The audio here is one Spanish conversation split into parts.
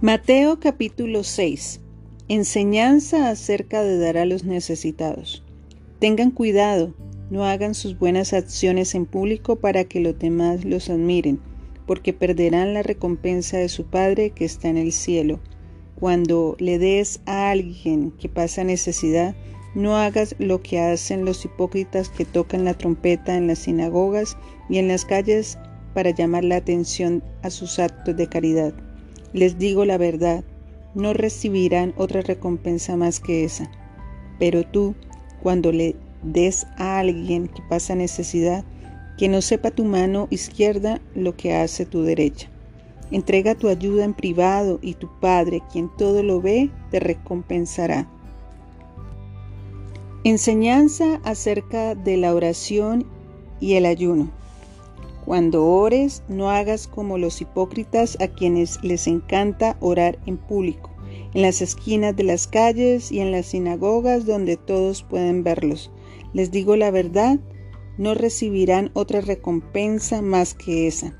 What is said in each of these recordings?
Mateo capítulo 6. Enseñanza acerca de dar a los necesitados. Tengan cuidado, no hagan sus buenas acciones en público para que los demás los admiren, porque perderán la recompensa de su Padre que está en el cielo. Cuando le des a alguien que pasa necesidad, no hagas lo que hacen los hipócritas que tocan la trompeta en las sinagogas y en las calles para llamar la atención a sus actos de caridad les digo la verdad, no recibirán otra recompensa más que esa. Pero tú, cuando le des a alguien que pasa necesidad, que no sepa tu mano izquierda lo que hace tu derecha. Entrega tu ayuda en privado y tu Padre, quien todo lo ve, te recompensará. Enseñanza acerca de la oración y el ayuno. Cuando ores, no hagas como los hipócritas a quienes les encanta orar en público, en las esquinas de las calles y en las sinagogas donde todos pueden verlos. Les digo la verdad, no recibirán otra recompensa más que esa.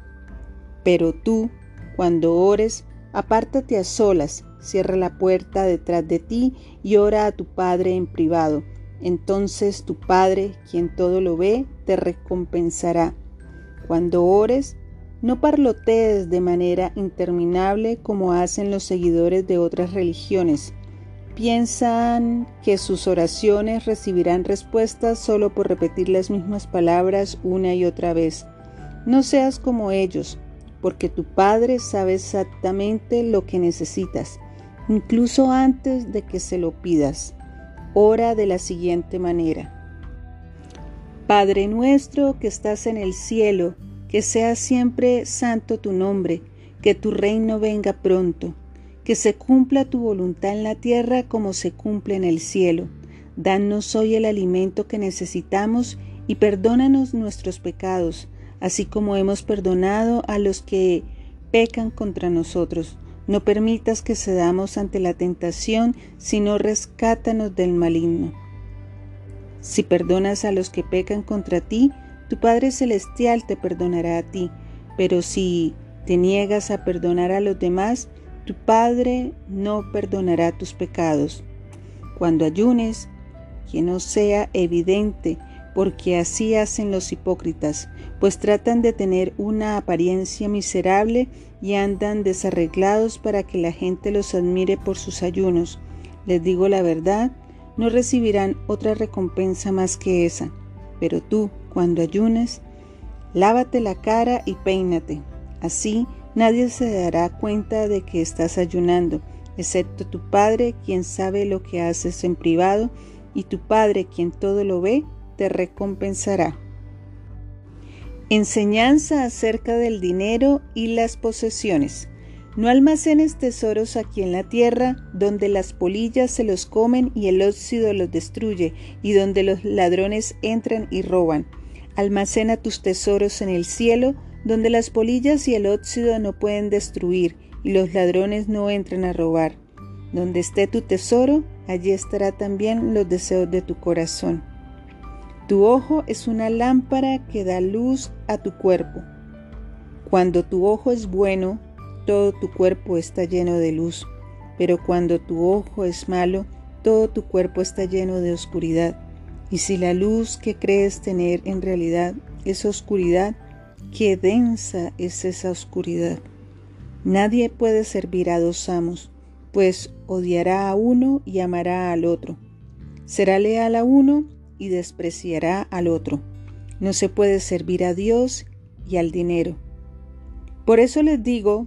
Pero tú, cuando ores, apártate a solas, cierra la puerta detrás de ti y ora a tu Padre en privado. Entonces tu Padre, quien todo lo ve, te recompensará. Cuando ores, no parlotees de manera interminable como hacen los seguidores de otras religiones. Piensan que sus oraciones recibirán respuestas solo por repetir las mismas palabras una y otra vez. No seas como ellos, porque tu Padre sabe exactamente lo que necesitas, incluso antes de que se lo pidas. Ora de la siguiente manera. Padre nuestro que estás en el cielo, que sea siempre santo tu nombre, que tu reino venga pronto, que se cumpla tu voluntad en la tierra como se cumple en el cielo. Danos hoy el alimento que necesitamos y perdónanos nuestros pecados, así como hemos perdonado a los que pecan contra nosotros. No permitas que cedamos ante la tentación, sino rescátanos del maligno. Si perdonas a los que pecan contra ti, tu Padre Celestial te perdonará a ti, pero si te niegas a perdonar a los demás, tu Padre no perdonará tus pecados. Cuando ayunes, que no sea evidente, porque así hacen los hipócritas, pues tratan de tener una apariencia miserable y andan desarreglados para que la gente los admire por sus ayunos. Les digo la verdad, no recibirán otra recompensa más que esa. Pero tú, cuando ayunes, lávate la cara y peínate. Así nadie se dará cuenta de que estás ayunando, excepto tu Padre, quien sabe lo que haces en privado, y tu Padre, quien todo lo ve, te recompensará. Enseñanza acerca del dinero y las posesiones. No almacenes tesoros aquí en la tierra, donde las polillas se los comen y el óxido los destruye, y donde los ladrones entran y roban. Almacena tus tesoros en el cielo, donde las polillas y el óxido no pueden destruir, y los ladrones no entran a robar. Donde esté tu tesoro, allí estará también los deseos de tu corazón. Tu ojo es una lámpara que da luz a tu cuerpo. Cuando tu ojo es bueno, todo tu cuerpo está lleno de luz, pero cuando tu ojo es malo, todo tu cuerpo está lleno de oscuridad. Y si la luz que crees tener en realidad es oscuridad, qué densa es esa oscuridad. Nadie puede servir a dos amos, pues odiará a uno y amará al otro. Será leal a uno y despreciará al otro. No se puede servir a Dios y al dinero. Por eso les digo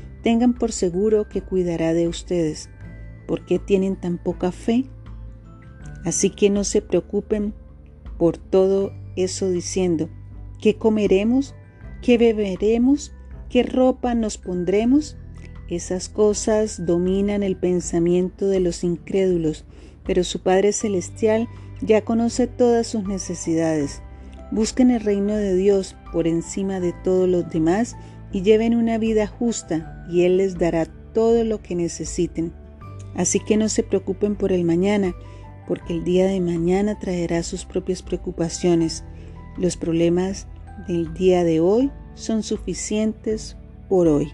tengan por seguro que cuidará de ustedes. ¿Por qué tienen tan poca fe? Así que no se preocupen por todo eso diciendo, ¿qué comeremos? ¿Qué beberemos? ¿Qué ropa nos pondremos? Esas cosas dominan el pensamiento de los incrédulos, pero su Padre Celestial ya conoce todas sus necesidades. Busquen el reino de Dios por encima de todos los demás y lleven una vida justa y Él les dará todo lo que necesiten. Así que no se preocupen por el mañana, porque el día de mañana traerá sus propias preocupaciones. Los problemas del día de hoy son suficientes por hoy.